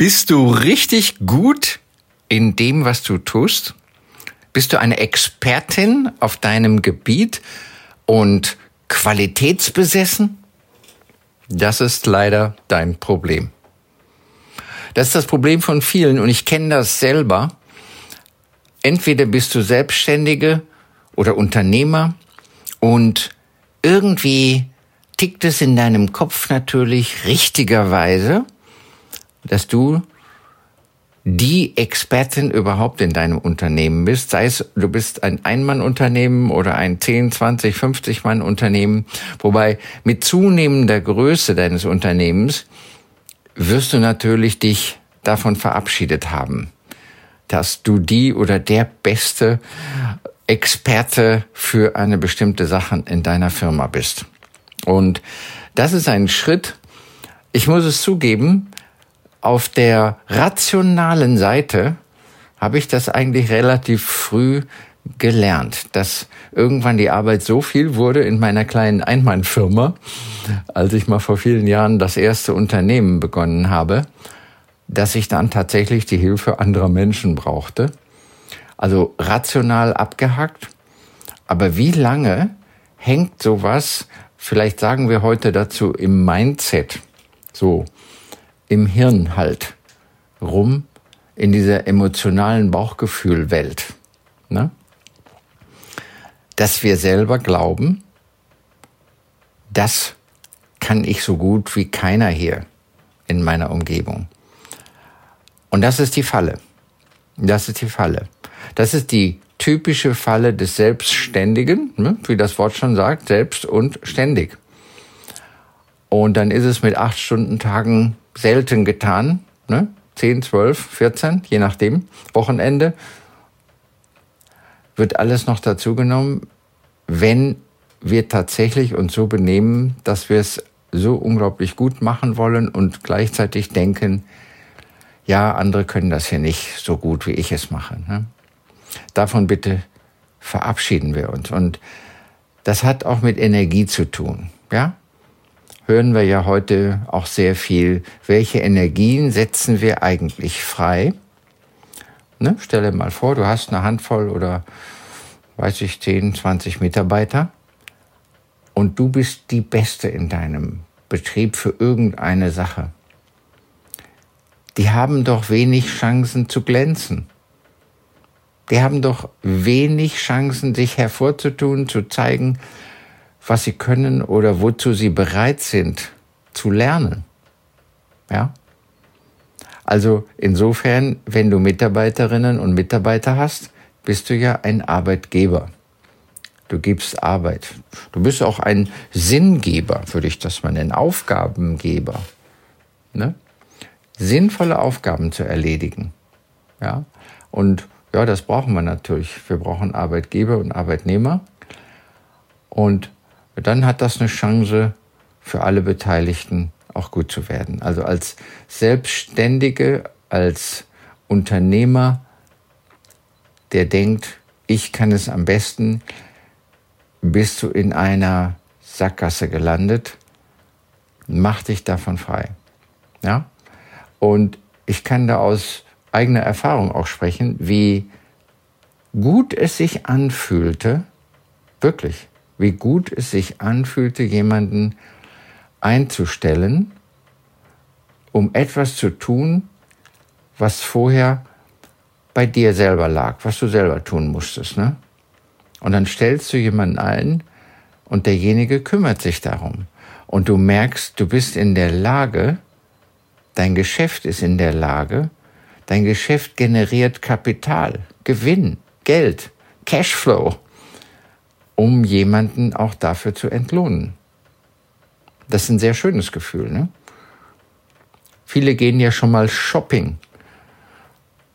Bist du richtig gut in dem, was du tust? Bist du eine Expertin auf deinem Gebiet und qualitätsbesessen? Das ist leider dein Problem. Das ist das Problem von vielen und ich kenne das selber. Entweder bist du Selbstständige oder Unternehmer und irgendwie tickt es in deinem Kopf natürlich richtigerweise, dass du die Expertin überhaupt in deinem Unternehmen bist, sei es du bist ein Ein-Mann-Unternehmen oder ein 10, 20, 50 Mann-Unternehmen, wobei mit zunehmender Größe deines Unternehmens wirst du natürlich dich davon verabschiedet haben, dass du die oder der beste Experte für eine bestimmte Sache in deiner Firma bist. Und das ist ein Schritt, ich muss es zugeben, auf der rationalen Seite habe ich das eigentlich relativ früh gelernt, dass irgendwann die Arbeit so viel wurde in meiner kleinen Einmannfirma, als ich mal vor vielen Jahren das erste Unternehmen begonnen habe, dass ich dann tatsächlich die Hilfe anderer Menschen brauchte. Also rational abgehackt. Aber wie lange hängt sowas, vielleicht sagen wir heute dazu im Mindset, so im Hirn halt rum in dieser emotionalen Bauchgefühlwelt. Ne? Dass wir selber glauben, das kann ich so gut wie keiner hier in meiner Umgebung. Und das ist die Falle. Das ist die Falle. Das ist die typische Falle des Selbstständigen, ne? wie das Wort schon sagt, selbst und ständig. Und dann ist es mit acht Stunden Tagen selten getan, ne? 10, 12, 14, je nachdem, Wochenende, wird alles noch dazu genommen, wenn wir tatsächlich uns so benehmen, dass wir es so unglaublich gut machen wollen und gleichzeitig denken, ja, andere können das hier nicht so gut, wie ich es mache. Ne? Davon bitte verabschieden wir uns. Und das hat auch mit Energie zu tun. Ja? Hören wir ja heute auch sehr viel, welche Energien setzen wir eigentlich frei? Ne? Stell dir mal vor, du hast eine Handvoll oder weiß ich, 10, 20 Mitarbeiter und du bist die Beste in deinem Betrieb für irgendeine Sache. Die haben doch wenig Chancen zu glänzen. Die haben doch wenig Chancen, sich hervorzutun, zu zeigen, was sie können oder wozu sie bereit sind zu lernen. Ja? Also insofern, wenn du Mitarbeiterinnen und Mitarbeiter hast, bist du ja ein Arbeitgeber. Du gibst Arbeit. Du bist auch ein Sinngeber, würde ich das mal nennen, Aufgabengeber. Ne? Sinnvolle Aufgaben zu erledigen. Ja? Und ja, das brauchen wir natürlich. Wir brauchen Arbeitgeber und Arbeitnehmer. Und dann hat das eine Chance für alle Beteiligten auch gut zu werden. Also als Selbstständige, als Unternehmer, der denkt, ich kann es am besten, bist du in einer Sackgasse gelandet, mach dich davon frei. Ja? Und ich kann da aus eigener Erfahrung auch sprechen, wie gut es sich anfühlte, wirklich, wie gut es sich anfühlte, jemanden einzustellen, um etwas zu tun, was vorher bei dir selber lag, was du selber tun musstest. Ne? Und dann stellst du jemanden ein und derjenige kümmert sich darum. Und du merkst, du bist in der Lage, dein Geschäft ist in der Lage, dein Geschäft generiert Kapital, Gewinn, Geld, Cashflow um jemanden auch dafür zu entlohnen. Das ist ein sehr schönes Gefühl. Ne? Viele gehen ja schon mal shopping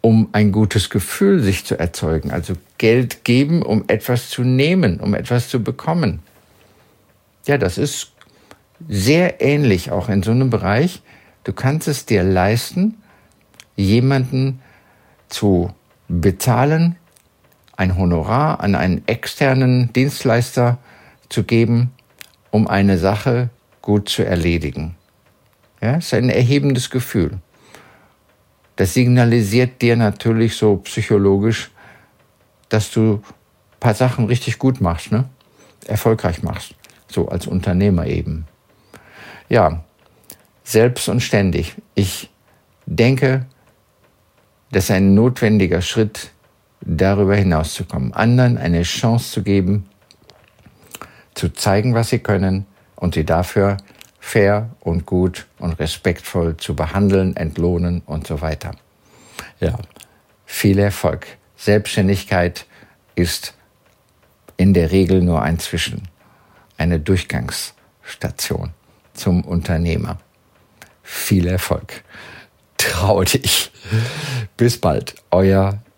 um ein gutes Gefühl sich zu erzeugen. Also Geld geben, um etwas zu nehmen, um etwas zu bekommen. Ja, das ist sehr ähnlich auch in so einem Bereich. Du kannst es dir leisten, jemanden zu bezahlen, ein Honorar an einen externen Dienstleister zu geben, um eine Sache gut zu erledigen. Ja, ist ein erhebendes Gefühl. Das signalisiert dir natürlich so psychologisch, dass du ein paar Sachen richtig gut machst, ne? erfolgreich machst, so als Unternehmer eben. Ja, selbst und ständig. Ich denke, das ist ein notwendiger Schritt, darüber hinauszukommen, anderen eine Chance zu geben, zu zeigen, was sie können und sie dafür fair und gut und respektvoll zu behandeln, entlohnen und so weiter. Ja, viel Erfolg. Selbstständigkeit ist in der Regel nur ein Zwischen, eine Durchgangsstation zum Unternehmer. Viel Erfolg. Trau dich. Bis bald, euer